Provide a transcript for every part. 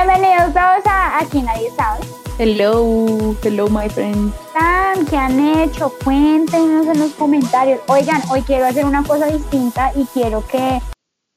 Bienvenidos todos a Aquí Nadie Sabe. Hello, hello my friends. ¿Qué han hecho? Cuéntenos en los comentarios. Oigan, hoy quiero hacer una cosa distinta y quiero que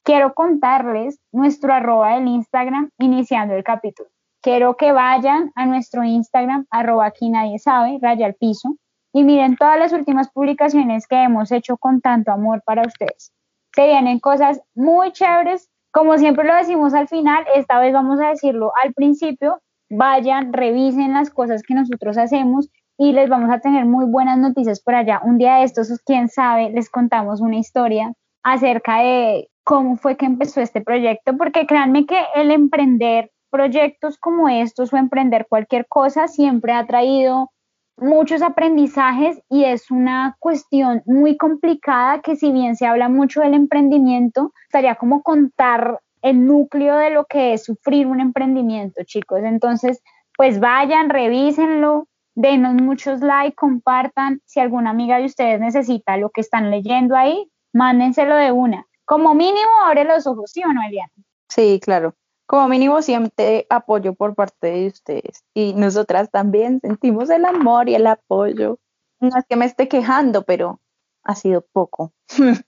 quiero contarles nuestro arroba del Instagram iniciando el capítulo. Quiero que vayan a nuestro Instagram, arroba aquí nadie sabe, raya al piso, y miren todas las últimas publicaciones que hemos hecho con tanto amor para ustedes. Se vienen cosas muy chéveres como siempre lo decimos al final, esta vez vamos a decirlo al principio, vayan, revisen las cosas que nosotros hacemos y les vamos a tener muy buenas noticias por allá. Un día de estos, quién sabe, les contamos una historia acerca de cómo fue que empezó este proyecto, porque créanme que el emprender proyectos como estos o emprender cualquier cosa siempre ha traído muchos aprendizajes y es una cuestión muy complicada que si bien se habla mucho del emprendimiento, estaría como contar el núcleo de lo que es sufrir un emprendimiento, chicos. Entonces, pues vayan, revísenlo, denos muchos likes, compartan. Si alguna amiga de ustedes necesita lo que están leyendo ahí, mándenselo de una. Como mínimo, abre los ojos, ¿sí o no, Eliana? Sí, claro como mínimo siempre apoyo por parte de ustedes y nosotras también sentimos el amor y el apoyo. No es que me esté quejando, pero ha sido poco.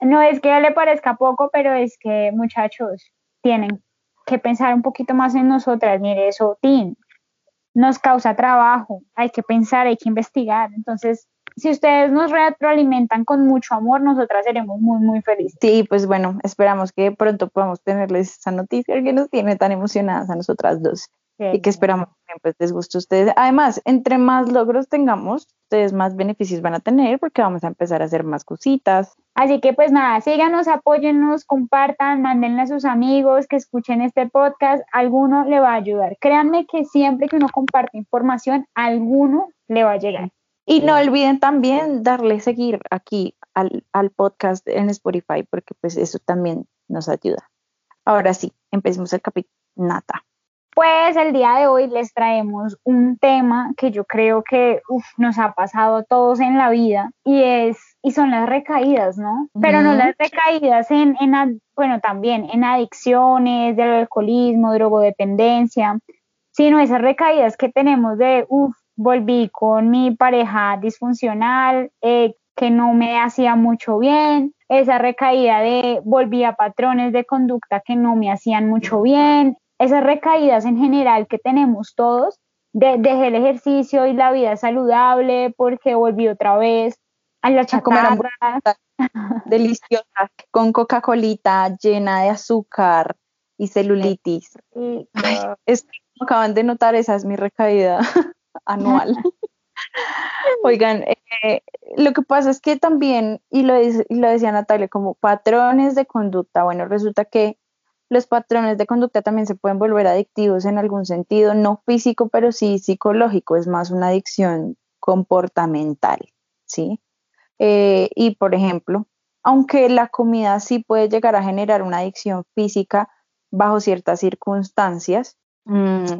no es que le parezca poco, pero es que muchachos tienen que pensar un poquito más en nosotras. Mire, eso, Tim, nos causa trabajo, hay que pensar, hay que investigar. Entonces, si ustedes nos retroalimentan con mucho amor, nosotras seremos muy, muy felices. Sí, pues bueno, esperamos que pronto podamos tenerles esa noticia que nos tiene tan emocionadas a nosotras dos. y que esperamos que pues, les guste a ustedes. Además, entre más logros tengamos, ustedes más beneficios van a tener porque vamos a empezar a hacer más cositas. Así que pues nada, síganos, apóyennos, compartan, mándenle a sus amigos que escuchen este podcast, alguno le va a ayudar. Créanme que siempre que uno comparte información, alguno le va a llegar. Y no olviden también darle seguir aquí al, al, podcast en Spotify, porque pues eso también nos ayuda. Ahora sí, empecemos el capítulo. Nata. Pues el día de hoy les traemos un tema que yo creo que nos ha pasado a todos en la vida y es y son las recaídas, ¿no? Pero no las recaídas en, en, bueno, también en adicciones, del alcoholismo, drogodependencia, sino esas recaídas que tenemos de, uff, volví con mi pareja disfuncional, eh, que no me hacía mucho bien, esa recaída de volví a patrones de conducta que no me hacían mucho bien, esas recaídas en general que tenemos todos, de, dejé el ejercicio y la vida saludable porque volví otra vez a la chatarra. deliciosa, con Coca-Colita llena de azúcar y celulitis. acaban de notar, esa es mi recaída. Anual. Oigan, eh, lo que pasa es que también, y lo, y lo decía Natalia, como patrones de conducta, bueno, resulta que los patrones de conducta también se pueden volver adictivos en algún sentido, no físico, pero sí psicológico, es más una adicción comportamental, ¿sí? Eh, y por ejemplo, aunque la comida sí puede llegar a generar una adicción física bajo ciertas circunstancias,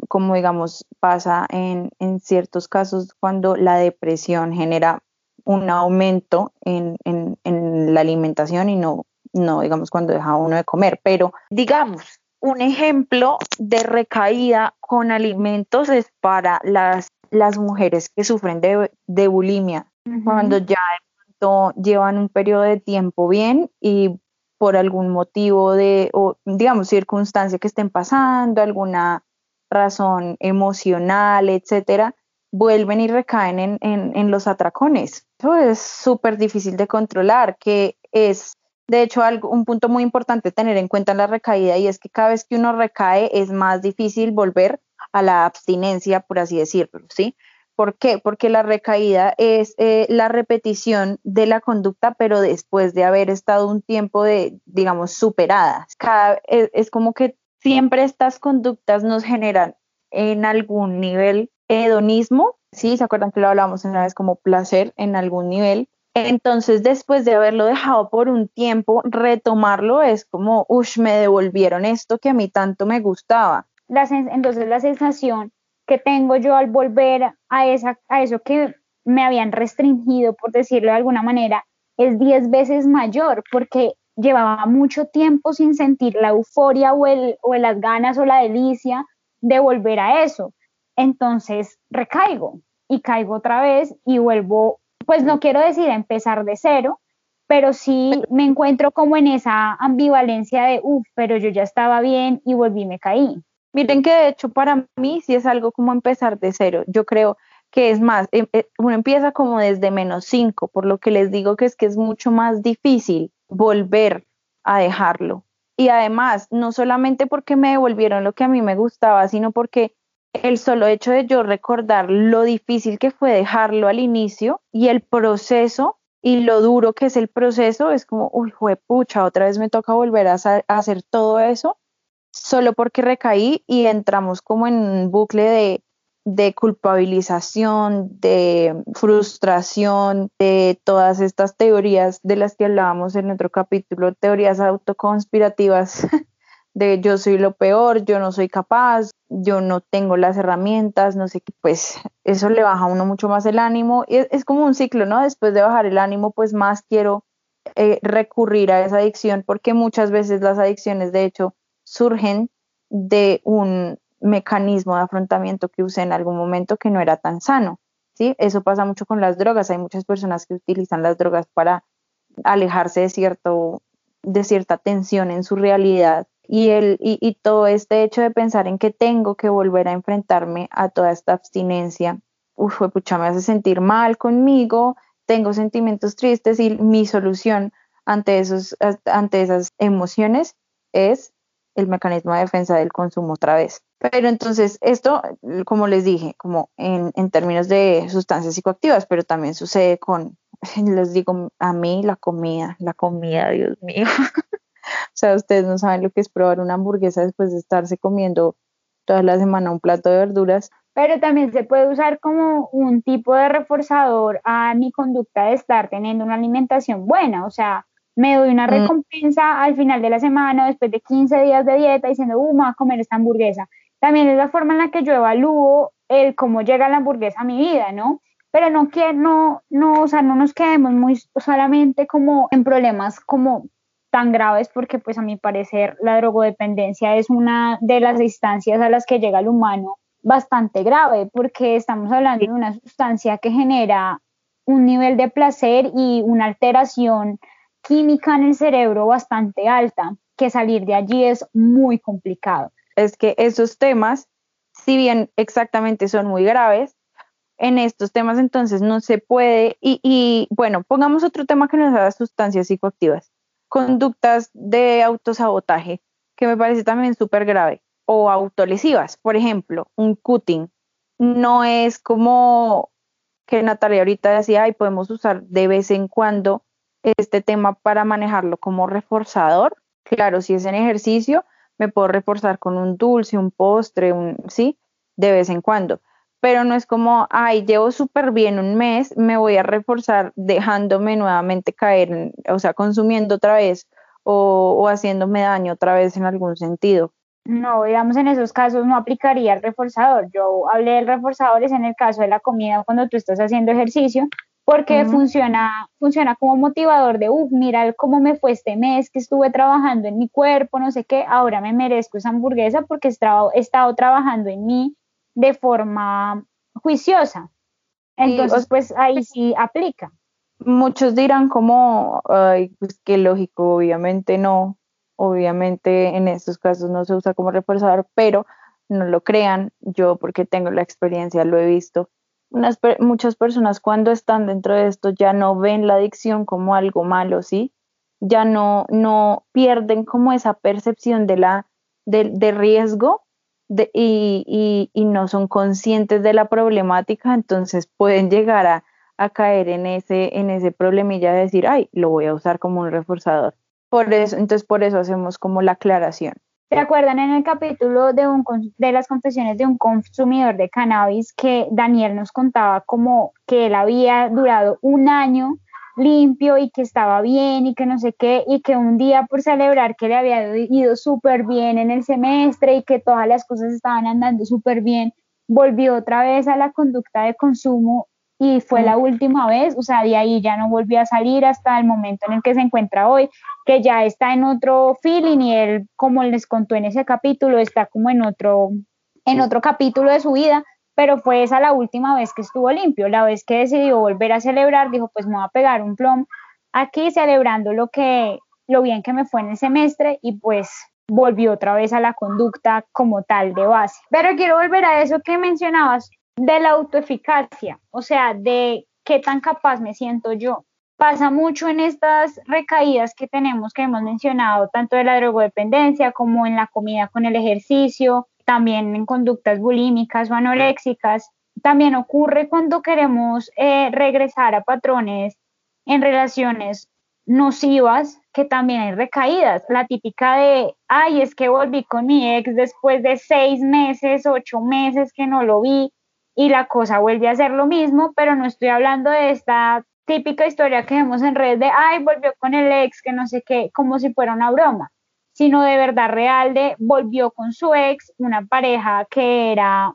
como digamos pasa en, en, ciertos casos cuando la depresión genera un aumento en, en, en, la alimentación y no, no digamos cuando deja uno de comer, pero digamos un ejemplo de recaída con alimentos es para las, las mujeres que sufren de, de bulimia, cuando ya llevan un periodo de tiempo bien y por algún motivo de, o digamos, circunstancia que estén pasando, alguna razón emocional, etcétera, vuelven y recaen en, en, los atracones. Eso es súper difícil de controlar, que es, de hecho, algo, un punto muy importante tener en cuenta en la recaída y es que cada vez que uno recae es más difícil volver a la abstinencia, por así decirlo, ¿sí? ¿Por qué? Porque la recaída es eh, la repetición de la conducta, pero después de haber estado un tiempo de, digamos, superada. Cada, es, es como que siempre estas conductas nos generan en algún nivel hedonismo, ¿sí? ¿Se acuerdan que lo hablábamos una vez como placer en algún nivel? Entonces, después de haberlo dejado por un tiempo, retomarlo es como, uff, me devolvieron esto que a mí tanto me gustaba. entonces, la sensación que tengo yo al volver a, esa, a eso que me habían restringido, por decirlo de alguna manera, es 10 veces mayor, porque llevaba mucho tiempo sin sentir la euforia o, el, o las ganas o la delicia de volver a eso. Entonces recaigo y caigo otra vez y vuelvo, pues no quiero decir empezar de cero, pero sí me encuentro como en esa ambivalencia de, uff, pero yo ya estaba bien y volví y me caí. Miren que de hecho para mí sí es algo como empezar de cero. Yo creo que es más, em, eh, uno empieza como desde menos cinco, por lo que les digo que es que es mucho más difícil volver a dejarlo. Y además, no solamente porque me devolvieron lo que a mí me gustaba, sino porque el solo hecho de yo recordar lo difícil que fue dejarlo al inicio y el proceso y lo duro que es el proceso, es como, uy, pucha, otra vez me toca volver a, hacer todo eso, solo porque recaí y entramos como en un bucle de de culpabilización, de frustración, de todas estas teorías de las que hablábamos en otro capítulo, teorías autoconspirativas de yo soy lo peor, yo no soy capaz, yo no tengo las herramientas, no sé qué, pues eso le baja a uno mucho más el ánimo. Y es, como un ciclo, ¿no? Después de bajar el ánimo, pues más quiero eh, recurrir a esa adicción, porque muchas veces las adicciones, de hecho, surgen de un mecanismo de afrontamiento que usé en algún momento que no era tan sano. ¿sí? Eso pasa mucho con las drogas. Hay muchas personas que utilizan las drogas para alejarse de, cierto, de cierta tensión en su realidad. Y, el, y, todo este hecho de pensar en que tengo que volver a enfrentarme a toda esta abstinencia, uf, pucha, me hace sentir mal conmigo, tengo sentimientos tristes y mi solución ante, esos, ante esas emociones es el mecanismo de defensa del consumo otra vez. Pero entonces esto, como les dije, como en, en términos de sustancias psicoactivas, pero también sucede con, les digo, a mí la comida, la comida, Dios mío. o sea, ustedes no saben lo que es probar una hamburguesa después de estarse comiendo toda la semana un plato de verduras. Pero también se puede usar como un tipo de reforzador a mi conducta de estar teniendo una alimentación buena. O sea, me doy una mm. recompensa al final de la semana, después de 15 días de dieta, diciendo, uh, me voy a comer esta hamburguesa. También es la forma en la que yo evalúo el cómo llega la hamburguesa a mi vida, ¿no? Pero no que no, no, o sea, no nos quedemos muy solamente como en problemas como tan graves, porque pues a mi parecer la drogodependencia es una de las instancias a las que llega el humano bastante grave, porque estamos hablando de una sustancia que genera un nivel de placer y una alteración química en el cerebro bastante alta, que salir de allí es muy complicado. Es que esos temas, si bien exactamente son muy graves, en estos temas entonces no se puede, y, bueno, pongamos otro tema que nos da sustancias psicoactivas, conductas de autosabotaje, que me parece también súper grave, o autolesivas, por ejemplo, un cutting, no es como que Natalia ahorita decía, ay, podemos usar de vez en cuando este tema para manejarlo como reforzador. Claro, si es en ejercicio, me puedo reforzar con un dulce, un postre, un, sí, de vez en cuando. Pero no es como, ay, llevo súper bien un mes, me voy a reforzar dejándome nuevamente caer, o sea, consumiendo otra vez o, o haciéndome daño otra vez en algún sentido. No, digamos en esos casos no aplicaría el reforzador. Yo hablé del reforzador es en el caso de la comida cuando tú estás haciendo ejercicio, porque funciona, funciona como motivador de, uff, mira cómo me fue este mes que estuve trabajando en mi cuerpo, no sé qué, ahora me merezco esa hamburguesa porque he estado trabajando en mí de forma juiciosa. Entonces, pues ahí sí aplica. Muchos dirán como, ay, pues qué lógico, obviamente no, obviamente en estos casos no se usa como reforzador, pero no lo crean, yo porque tengo la experiencia lo he visto muchas personas cuando están dentro de esto ya no ven la adicción como algo malo, ¿sí? Ya no, no pierden como esa percepción de, la, de, riesgo de, y, y, no son conscientes de la problemática, entonces pueden llegar a, a, caer en ese, en ese problemilla de decir, ay, lo voy a usar como un reforzador. Por eso, entonces por eso hacemos como la aclaración. ¿Se acuerdan en el capítulo de, un, de las confesiones de un consumidor de cannabis que Daniel nos contaba como que él había durado un año limpio y que estaba bien y que no sé qué, y que un día por celebrar que le había ido súper bien en el semestre y que todas las cosas estaban andando súper bien, volvió otra vez a la conducta de consumo y fue la última vez, o sea, de ahí ya no volvió a salir hasta el momento en el que se encuentra hoy, que ya está en otro feeling y él, como les contó en ese capítulo, está como en otro, en otro capítulo de su vida, pero fue esa la última vez que estuvo limpio, la vez que decidió volver a celebrar, dijo, pues me voy a pegar un plom aquí celebrando lo que, lo bien que me fue en el semestre y pues volvió otra vez a la conducta como tal de base. Pero quiero volver a eso que mencionabas de la autoeficacia, o sea, de qué tan capaz me siento yo. Pasa mucho en estas recaídas que tenemos, que hemos mencionado, tanto de la drogodependencia como en la comida con el ejercicio, también en conductas bulímicas o anoréxicas. También ocurre cuando queremos eh, regresar a patrones en relaciones nocivas, que también hay recaídas. La típica de, ay, es que volví con mi ex después de seis meses, ocho meses que no lo vi y la cosa vuelve a ser lo mismo, pero no estoy hablando de esta típica historia que vemos en redes de, ay, volvió con el ex, que no sé qué, como si fuera una broma, sino de verdad real de volvió con su ex, una pareja que era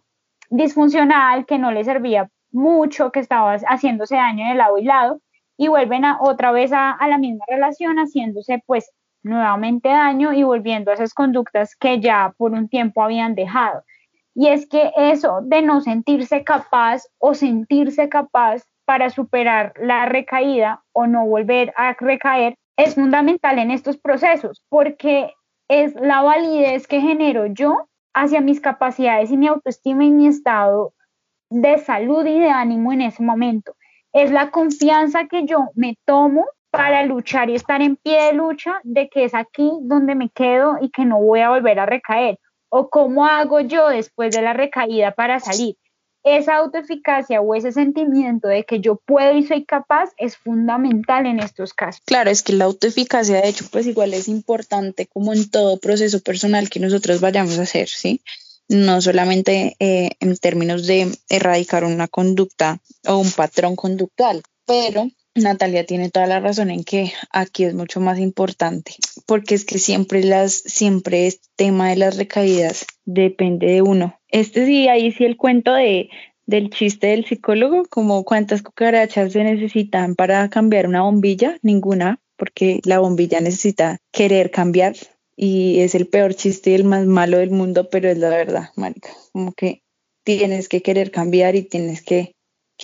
disfuncional, que no le servía mucho, que estaba haciéndose daño de lado y lado, y vuelven a, otra vez a, a la misma relación, haciéndose pues nuevamente daño y volviendo a esas conductas que ya por un tiempo habían dejado. Y es que eso de no sentirse capaz o sentirse capaz para superar la recaída o no volver a recaer es fundamental en estos procesos porque es la validez que genero yo hacia mis capacidades y mi autoestima y mi estado de salud y de ánimo en ese momento. Es la confianza que yo me tomo para luchar y estar en pie de lucha de que es aquí donde me quedo y que no voy a volver a recaer o cómo hago yo después de la recaída para salir. Esa autoeficacia o ese sentimiento de que yo puedo y soy capaz es fundamental en estos casos. Claro, es que la autoeficacia de hecho pues igual es importante como en todo proceso personal que nosotros vayamos a hacer, ¿sí? No solamente eh, en términos de erradicar una conducta o un patrón conductual, pero Natalia tiene toda la razón en que aquí es mucho más importante, porque es que siempre las, siempre este tema de las recaídas depende de uno. Este sí, ahí sí el cuento de del chiste del psicólogo, como cuántas cucarachas se necesitan para cambiar una bombilla, ninguna, porque la bombilla necesita querer cambiar y es el peor chiste y el más malo del mundo, pero es la verdad, marica, como que tienes que querer cambiar y tienes que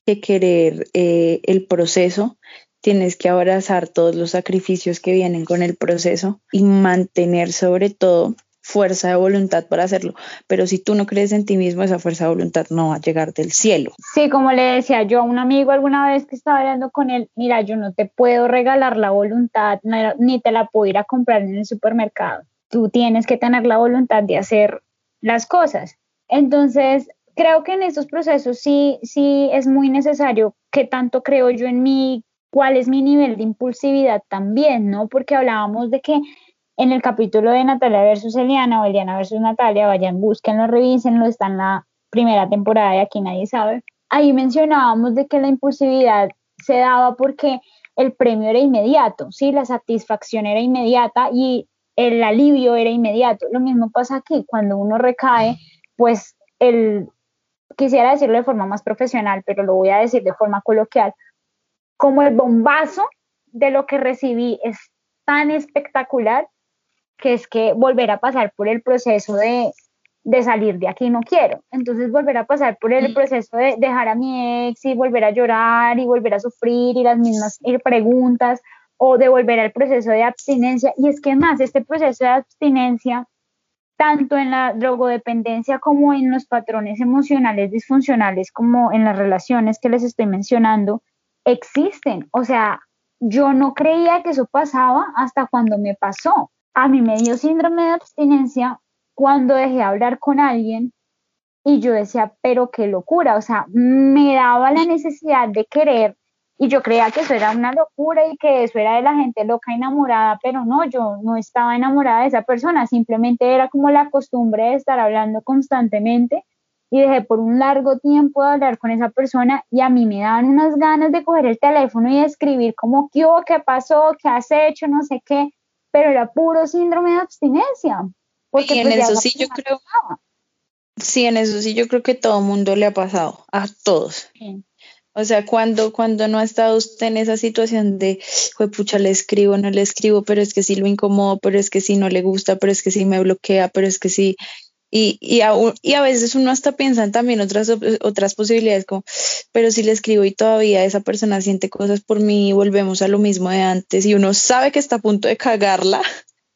que querer eh, el proceso, tienes que abrazar todos los sacrificios que vienen con el proceso y mantener sobre todo fuerza de voluntad para hacerlo. Pero si tú no crees en ti mismo, esa fuerza de voluntad no va a llegar del cielo. Sí, como le decía yo a un amigo alguna vez que estaba hablando con él, mira, yo no te puedo regalar la voluntad, ni te la puedo ir a comprar en el supermercado. Tú tienes que tener la voluntad de hacer las cosas. Entonces, creo que en estos procesos sí, sí es muy necesario que tanto creo yo en mí, cuál es mi nivel de impulsividad también, ¿no? Porque hablábamos de que en el capítulo de Natalia versus Eliana o Eliana versus Natalia, vayan, búsquenlo, revísenlo, está en la primera temporada y aquí nadie sabe. Ahí mencionábamos de que la impulsividad se daba porque el premio era inmediato, ¿sí? La satisfacción era inmediata y el alivio era inmediato. Lo mismo pasa aquí, cuando uno recae, pues el, quisiera decirlo de forma más profesional, pero lo voy a decir de forma coloquial, como el bombazo de lo que recibí es tan espectacular que es que volver a pasar por el proceso de, de salir de aquí no quiero. Entonces volver a pasar por el proceso de dejar a mi ex y volver a llorar y volver a sufrir y las mismas preguntas o de volver al proceso de abstinencia. Y es que más, este proceso de abstinencia tanto en la drogodependencia como en los patrones emocionales disfuncionales, como en las relaciones que les estoy mencionando, existen. O sea, yo no creía que eso pasaba hasta cuando me pasó. A mí me dio síndrome de abstinencia cuando dejé de hablar con alguien y yo decía, pero qué locura, o sea, me daba la necesidad de querer y yo creía que eso era una locura y que eso era de la gente loca enamorada, pero no, yo no estaba enamorada de esa persona, simplemente era como la costumbre de estar hablando constantemente y dejé por un largo tiempo de hablar con esa persona y a mí me daban unas ganas de coger el teléfono y escribir como qué hubo, qué pasó, qué has hecho, no sé qué, pero era puro síndrome de abstinencia. Porque en pues, eso sí yo creo. Sí, en eso sí yo creo que todo mundo le ha pasado, a todos. O sea, cuando, cuando no ha estado usted en esa situación de, pucha, le escribo, no le escribo, pero es que sí lo incomodo, pero es que sí no le gusta, pero es que sí me bloquea, pero es que sí. Y, y, a, y a veces uno hasta piensa también otras, otras posibilidades, como, pero si le escribo y todavía esa persona siente cosas por mí, volvemos a lo mismo de antes y uno sabe que está a punto de cagarla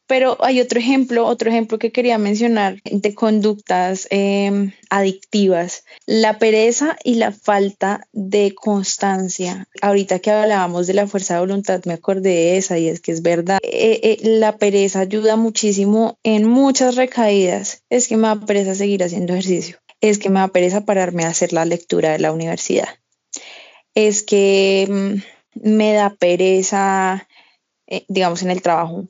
pero hay otro ejemplo, otro ejemplo que quería mencionar de conductas em, adictivas, la pereza y la falta de constancia. Ahorita que hablábamos de la fuerza de voluntad, me acordé de esa y es que es verdad. Eh, eh, la pereza ayuda muchísimo en muchas recaídas. Es que me da pereza seguir haciendo ejercicio. Es que me da pereza pararme a hacer la lectura de la universidad. Es que mm, me da pereza, eh, digamos, en el trabajo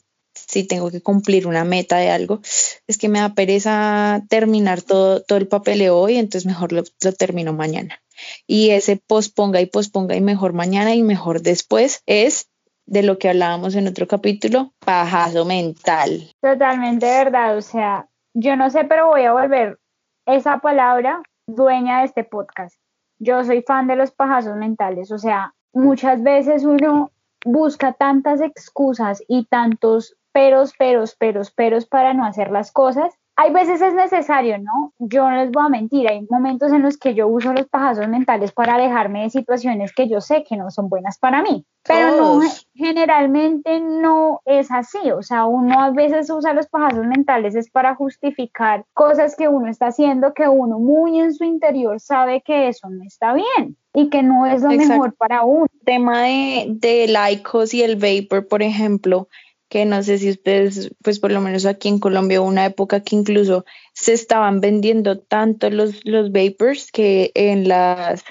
si tengo que cumplir una meta de algo, es que me da pereza terminar todo, todo el papeleo hoy, entonces mejor lo, termino mañana. Y ese posponga y posponga y mejor mañana y mejor después es de lo que hablábamos en otro capítulo, pajazo mental. Totalmente verdad, o sea, yo no sé, pero voy a volver esa palabra dueña de este podcast. Yo soy fan de los pajazos mentales, o sea, muchas veces uno busca tantas excusas y tantos peros, peros, peros, peros para no hacer las cosas. Hay veces es necesario, ¿no? Yo no les voy a mentir, hay momentos en los que yo uso los pajazos mentales para alejarme de situaciones que yo sé que no son buenas para mí, pero no, generalmente no es así, o sea, uno a veces usa los pajazos mentales es para justificar cosas que uno está haciendo que uno muy en su interior sabe que eso no está bien y que no es lo mejor para uno. El tema de, de laicos y el vapor, por ejemplo, que no sé si ustedes, pues por lo menos aquí en Colombia, una época que incluso se estaban vendiendo tanto los, los vapors que en las,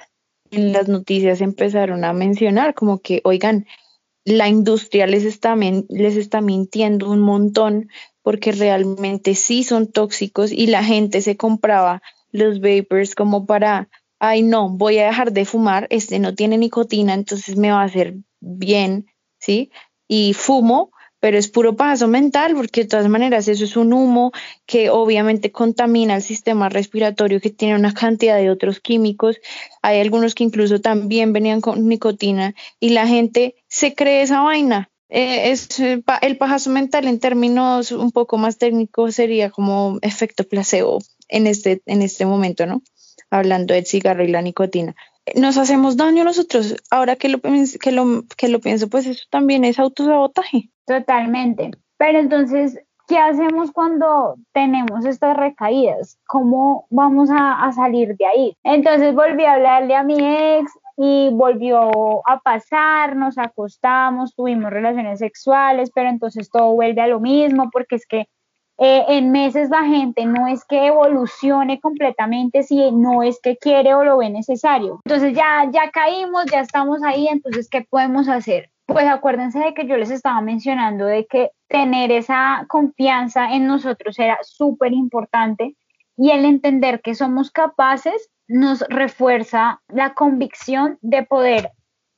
en las noticias empezaron a mencionar como que, oigan, la industria les está, les está mintiendo un montón porque realmente sí son tóxicos y la gente se compraba los vapors como para, ay no, voy a dejar de fumar, este no tiene nicotina, entonces me va a hacer bien, ¿sí? Y fumo pero es puro paso mental porque de todas maneras eso es un humo que obviamente contamina el sistema respiratorio que tiene una cantidad de otros químicos. Hay algunos que incluso también venían con nicotina y la gente se cree esa vaina. Eh, es, eh, el pajazo mental en términos un poco más técnicos sería como efecto placebo en este, en este momento, ¿no? Hablando del cigarro y la nicotina nos hacemos daño nosotros. Ahora que lo, que lo, que lo pienso, pues eso también es autosabotaje. Totalmente. Pero entonces, ¿qué hacemos cuando tenemos estas recaídas? ¿Cómo vamos a, salir de ahí? Entonces volví a hablarle a mi ex y volvió a pasar, nos acostamos, tuvimos relaciones sexuales, pero entonces todo vuelve a lo mismo porque es que eh, en meses la gente no es que evolucione completamente, si no es que quiere o lo ve necesario. Entonces ya, ya caímos, ya estamos ahí, entonces, ¿qué podemos hacer? Pues acuérdense de que yo les estaba mencionando de que tener esa confianza en nosotros era súper importante y el entender que somos capaces nos refuerza la convicción de poder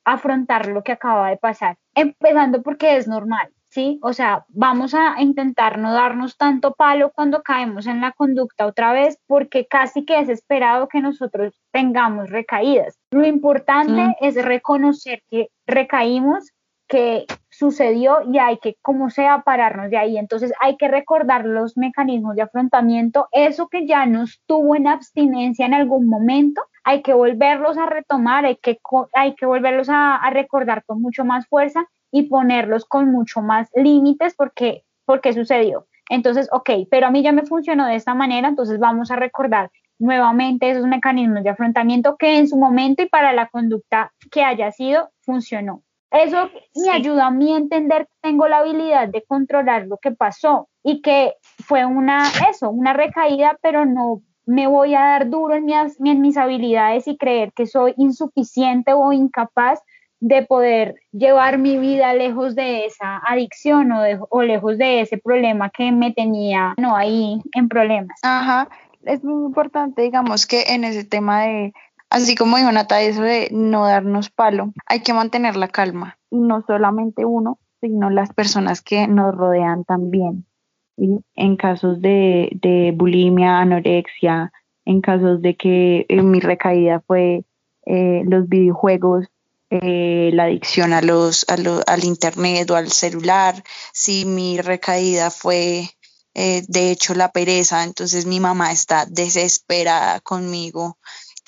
afrontar lo que acaba de pasar, empezando porque es normal. ¿sí? O sea, vamos a intentar no darnos tanto palo cuando caemos en la conducta otra vez, porque casi que es esperado que nosotros tengamos recaídas. Lo importante es reconocer que recaímos, que sucedió y hay que, como sea, pararnos de ahí. Entonces hay que recordar los mecanismos de afrontamiento, eso que ya nos tuvo en abstinencia en algún momento, hay que volverlos a retomar, hay que, hay que volverlos a, recordar con mucho más fuerza y ponerlos con mucho más límites porque, porque sucedió. Entonces, ok, pero a mí ya me funcionó de esta manera, entonces vamos a recordar nuevamente esos mecanismos de afrontamiento que en su momento y para la conducta que haya sido, funcionó. Eso me ayuda a mí a entender que tengo la habilidad de controlar lo que pasó y que fue una, eso, una recaída, pero no me voy a dar duro en mis, en mis habilidades y creer que soy insuficiente o incapaz de poder llevar mi vida lejos de esa adicción o, o lejos de ese problema que me tenía no ahí en problemas. Ajá, es muy importante, digamos, que en ese tema de, así como dijo Nata, eso de no darnos palo, hay que mantener la calma. Y no solamente uno, sino las personas que nos rodean también. En casos de, de bulimia, anorexia, en casos de que mi recaída fue eh, los videojuegos, eh, la adicción a los, al internet o al celular, si mi recaída fue eh, de hecho la pereza, entonces mi mamá está desesperada conmigo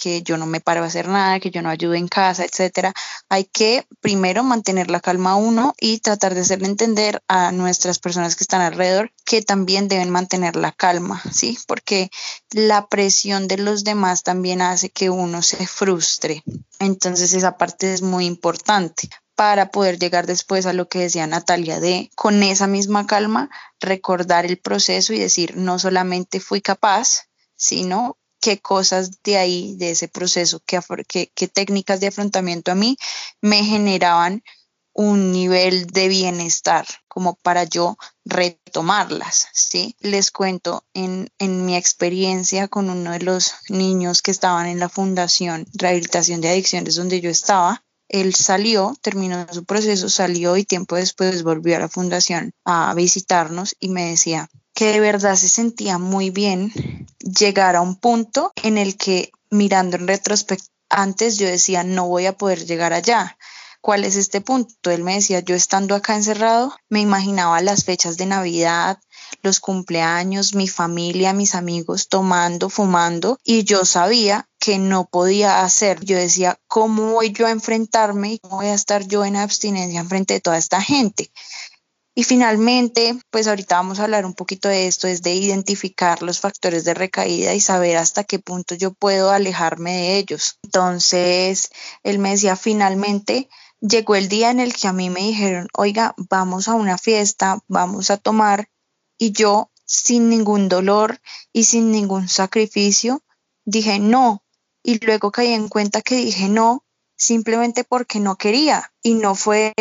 que yo no me paro a hacer nada, que yo no ayudo en casa, etcétera. Hay que primero mantener la calma uno y tratar de hacerle entender a nuestras personas que están alrededor que también deben mantener la calma, ¿sí? Porque la presión de los demás también hace que uno se frustre. Entonces esa parte es muy importante para poder llegar después a lo que decía Natalia de con esa misma calma recordar el proceso y decir no solamente fui capaz, sino qué cosas de ahí, de ese proceso, qué, qué, técnicas de afrontamiento a mí me generaban un nivel de bienestar como para yo retomarlas, ¿sí? Les cuento en, en, mi experiencia con uno de los niños que estaban en la Fundación Rehabilitación de Adicciones donde yo estaba, él salió, terminó su proceso, salió y tiempo después volvió a la fundación a visitarnos y me decía, que de verdad se sentía muy bien llegar a un punto en el que mirando en retrospectiva, antes yo decía, no voy a poder llegar allá. ¿Cuál es este punto? Él me decía, yo estando acá encerrado, me imaginaba las fechas de Navidad, los cumpleaños, mi familia, mis amigos tomando, fumando y yo sabía que no podía hacer. Yo decía, ¿cómo voy yo a enfrentarme cómo voy a estar yo en abstinencia frente de toda esta gente? Y finalmente, pues ahorita vamos a hablar un poquito de esto, es de identificar los factores de recaída y saber hasta qué punto yo puedo alejarme de ellos. Entonces, él me decía, finalmente llegó el día en el que a mí me dijeron, oiga, vamos a una fiesta, vamos a tomar, y yo sin ningún dolor y sin ningún sacrificio, dije no. Y luego caí en cuenta que dije no simplemente porque no quería y no fue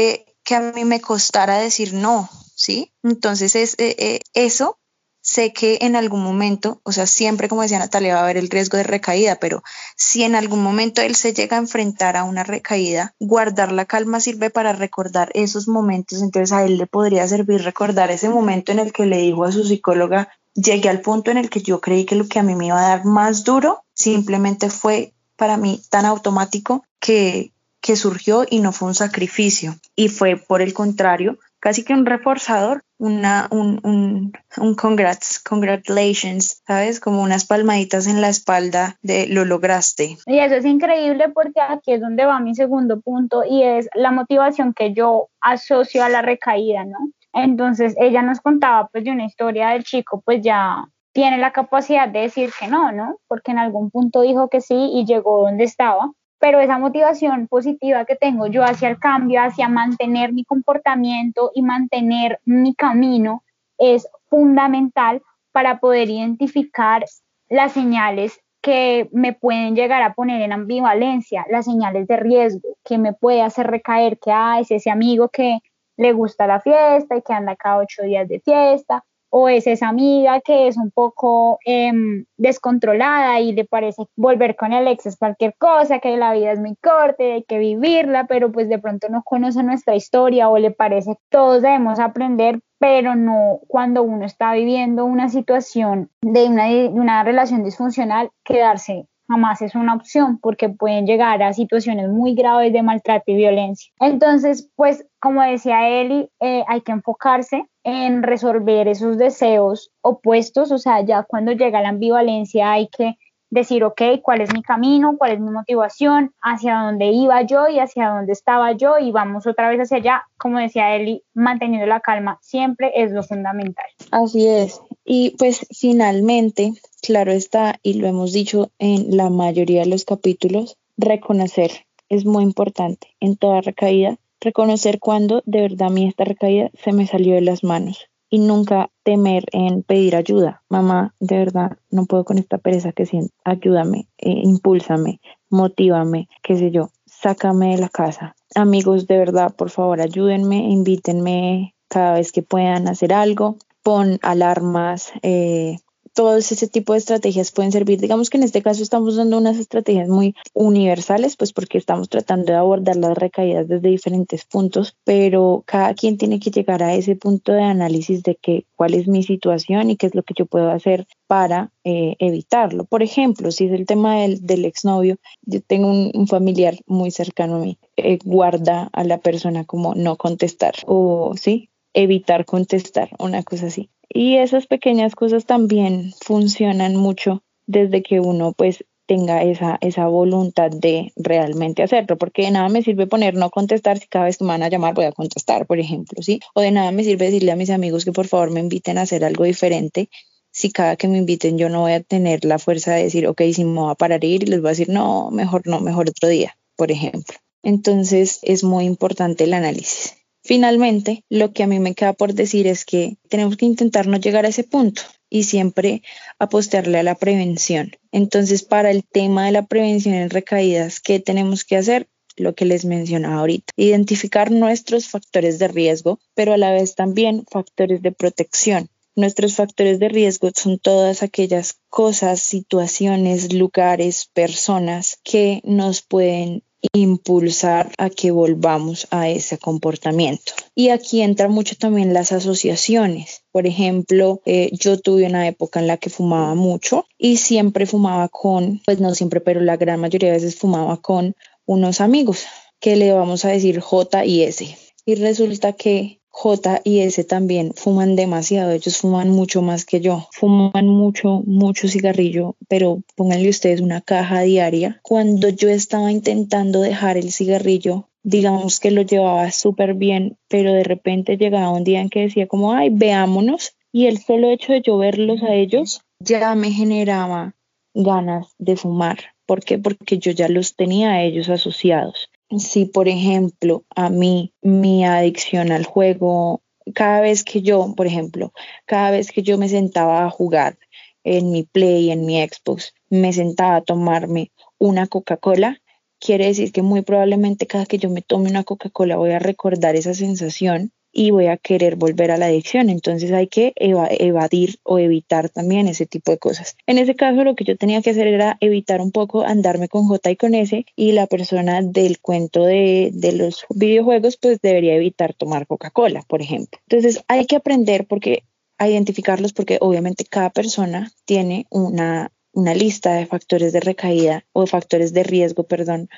que a mí me costara decir no, ¿sí? Entonces es eh, eh, eso, sé que en algún momento, o sea, siempre como decía Natalia, va a haber el riesgo de recaída, pero si en algún momento él se llega a enfrentar a una recaída, guardar la calma sirve para recordar esos momentos, entonces a él le podría servir recordar ese momento en el que le dijo a su psicóloga, llegué al punto en el que yo creí que lo que a mí me iba a dar más duro simplemente fue para mí tan automático que, que surgió y no fue un sacrificio y fue por el contrario casi que un reforzador, una, un, un, un congrats, congratulations, ¿sabes? Como unas palmaditas en la espalda de lo lograste. Y eso es increíble porque aquí es donde va mi segundo punto y es la motivación que yo asocio a la recaída, ¿no? Entonces ella nos contaba pues de una historia del chico pues ya tiene la capacidad de decir que no, ¿no? Porque en algún punto dijo que sí y llegó donde estaba pero esa motivación positiva que tengo yo hacia el cambio, hacia mantener mi comportamiento y mantener mi camino es fundamental para poder identificar las señales que me pueden llegar a poner en ambivalencia, las señales de riesgo, que me puede hacer recaer que ah, es ese amigo que le gusta la fiesta y que anda cada ocho días de fiesta, o es esa amiga que es un poco em, descontrolada y le parece volver con el es cualquier cosa, que la vida es muy corta, hay que vivirla, pero pues de pronto no conoce nuestra historia o le parece que todos debemos aprender, pero no cuando uno está viviendo una situación de una, de una relación disfuncional, quedarse jamás es una opción porque pueden llegar a situaciones muy graves de maltrato y violencia. Entonces, pues como decía Eli, eh, hay que enfocarse en resolver esos deseos opuestos, o sea, ya cuando llega la ambivalencia hay que decir, ok, cuál es mi camino, cuál es mi motivación, hacia dónde iba yo y hacia dónde estaba yo y vamos otra vez hacia allá, como decía Eli, manteniendo la calma siempre es lo fundamental. Así es. Y pues finalmente, claro está, y lo hemos dicho en la mayoría de los capítulos, reconocer es muy importante en toda recaída, reconocer cuando de verdad a mí esta recaída se me salió de las manos y nunca temer en pedir ayuda. Mamá, de verdad, no puedo con esta pereza que siento. Ayúdame, eh, impúlsame, motívame, qué sé yo, sácame de la casa. Amigos, de verdad, por favor, ayúdenme, invítenme cada vez que puedan hacer algo. Pon alarmas, eh, todos ese tipo de estrategias pueden servir. Digamos que en este caso estamos dando unas estrategias muy universales, pues porque estamos tratando de abordar las recaídas desde diferentes puntos, pero cada quien tiene que llegar a ese punto de análisis de que cuál es mi situación y qué es lo que yo puedo hacer para eh, evitarlo. Por ejemplo, si es el tema del, del exnovio, yo tengo un, familiar muy cercano a mí, eh, guarda a la persona como no contestar o sí, evitar contestar, una cosa así. Y esas pequeñas cosas también funcionan mucho desde que uno pues tenga esa, esa voluntad de realmente hacerlo, porque de nada me sirve poner no contestar si cada vez que me van a llamar voy a contestar, por ejemplo, ¿sí? O de nada me sirve decirle a mis amigos que por favor me inviten a hacer algo diferente si cada que me inviten yo no voy a tener la fuerza de decir, ok, si me voy a parar ir y les voy a decir, no, mejor no, mejor otro día, por ejemplo. Entonces es muy importante el análisis. Finalmente, lo que a mí me queda por decir es que tenemos que intentar no llegar a ese punto y siempre apostarle a la prevención. Entonces, para el tema de la prevención en recaídas, ¿qué tenemos que hacer? Lo que les mencionaba ahorita, identificar nuestros factores de riesgo, pero a la vez también factores de protección. Nuestros factores de riesgo son todas aquellas cosas, situaciones, lugares, personas que nos pueden impulsar a que volvamos a ese comportamiento. Y aquí entra mucho también las asociaciones. Por ejemplo, eh, yo tuve una época en la que fumaba mucho y siempre fumaba con, pues no siempre, pero la gran mayoría de veces fumaba con unos amigos que le vamos a decir J y S. Y resulta que J y S también fuman demasiado, ellos fuman mucho más que yo, fuman mucho, mucho cigarrillo, pero pónganle ustedes una caja diaria. Cuando yo estaba intentando dejar el cigarrillo, digamos que lo llevaba súper bien, pero de repente llegaba un día en que decía como, ay, veámonos, y el solo hecho de yo verlos a ellos ya me generaba ganas de fumar. ¿Por qué? Porque yo ya los tenía a ellos asociados si por ejemplo a mí mi adicción al juego, cada vez que yo, por ejemplo, cada vez que yo me sentaba a jugar en mi Play, en mi Xbox, me sentaba a tomarme una Coca-Cola, quiere decir que muy probablemente cada que yo me tome una Coca-Cola voy a recordar esa sensación y voy a querer volver a la adicción. Entonces hay que evadir o evitar también ese tipo de cosas. En ese caso lo que yo tenía que hacer era evitar un poco andarme con J y con S y la persona del cuento de, de los videojuegos pues debería evitar tomar Coca-Cola, por ejemplo. Entonces hay que aprender porque a identificarlos porque obviamente cada persona tiene una una lista de factores de recaída o de factores de riesgo, perdón,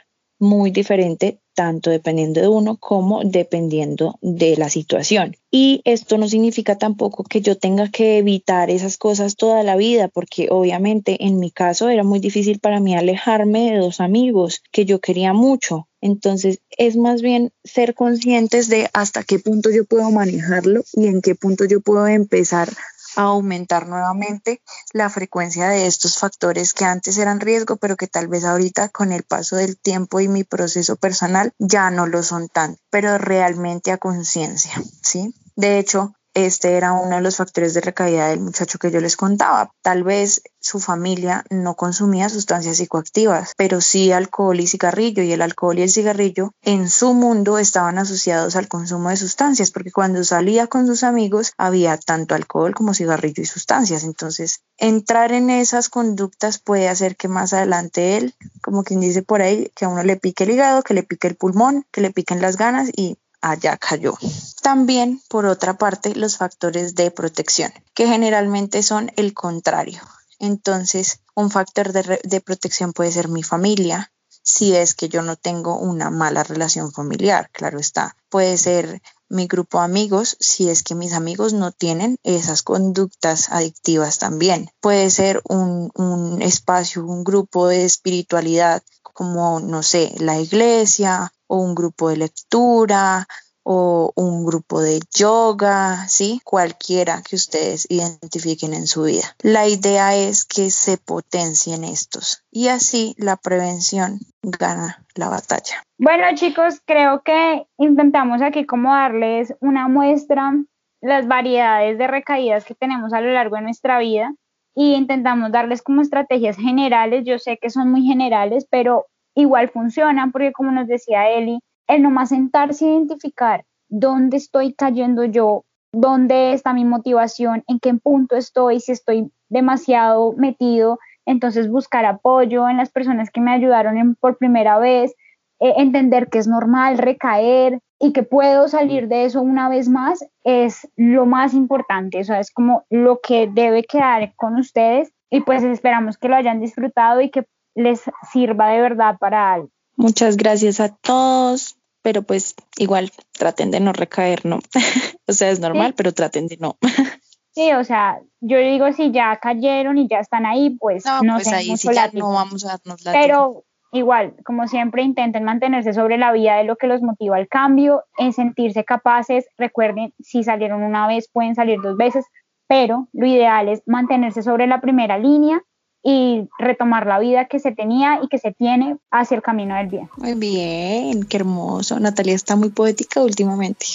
muy diferente, tanto dependiendo de uno como dependiendo de la situación. Y esto no significa tampoco que yo tenga que evitar esas cosas toda la vida, porque obviamente en mi caso era muy difícil para mí alejarme de dos amigos que yo quería mucho. Entonces es más bien ser conscientes de hasta qué punto yo puedo manejarlo y en qué punto yo puedo empezar a aumentar nuevamente la frecuencia de estos factores que antes eran riesgo, pero que tal vez ahorita con el paso del tiempo y mi proceso personal ya no lo son tanto, pero realmente a conciencia, ¿sí? De hecho, este era uno de los factores de recaída del muchacho que yo les contaba. Tal vez su familia no consumía sustancias psicoactivas, pero sí alcohol y cigarrillo, y el alcohol y el cigarrillo en su mundo estaban asociados al consumo de sustancias, porque cuando salía con sus amigos había tanto alcohol como cigarrillo y sustancias. Entonces, entrar en esas conductas puede hacer que más adelante él, como quien dice por ahí, que a uno le pique el hígado, que le pique el pulmón, que le piquen las ganas y allá cayó. También, por otra parte, los factores de protección, que generalmente son el contrario. Entonces, un factor de, protección puede ser mi familia, si es que yo no tengo una mala relación familiar, claro está. Puede ser mi grupo de amigos, si es que mis amigos no tienen esas conductas adictivas también. Puede ser un, un espacio, un grupo de espiritualidad como, no sé, la iglesia o un grupo de lectura o un grupo de yoga, ¿sí? Cualquiera que ustedes identifiquen en su vida. La idea es que se potencien estos y así la prevención gana la batalla. Bueno chicos, creo que intentamos aquí como darles una muestra las variedades de recaídas que tenemos a lo largo de nuestra vida y intentamos darles como estrategias generales. Yo sé que son muy generales, pero igual funcionan porque como nos decía Eli, el nomás sentarse a identificar dónde estoy cayendo yo dónde está mi motivación, en qué punto estoy, si estoy demasiado metido, entonces buscar apoyo en las personas que me ayudaron por primera vez, eh, entender que es normal recaer y que puedo salir de eso una vez más es lo más importante, o sea, es como lo que debe quedar con ustedes y pues esperamos que lo hayan disfrutado y que les sirva de verdad para algo. Muchas gracias a todos, pero pues igual traten de no recaer, ¿no? o sea, es normal, pero traten de no. sí, o sea, yo digo si ya cayeron y ya están ahí, pues no, no pues ahí sí ya no vamos a darnos la Pero igual, como siempre, intenten mantenerse sobre la vía de lo que los motiva al cambio, en sentirse capaces. Recuerden, si salieron una vez, pueden salir dos veces, pero lo ideal es mantenerse sobre la primera línea y retomar la vida que se tenía y que se tiene hacia el camino del bien. Muy bien, qué hermoso. Natalia está muy poética últimamente.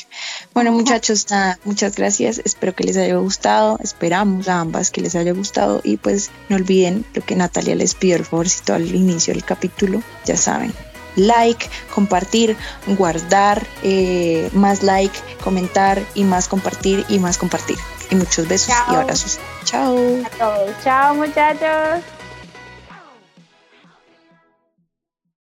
Bueno, muchachos, muchas gracias. Espero que les haya gustado. Esperamos a ambas que les haya gustado. Y pues no olviden lo que Natalia les pidió el favorcito al inicio del capítulo. Ya saben, like, compartir, guardar, eh, más like, comentar y más compartir y más compartir. Y muchos besos y abrazos. Chao. Chao muchachos.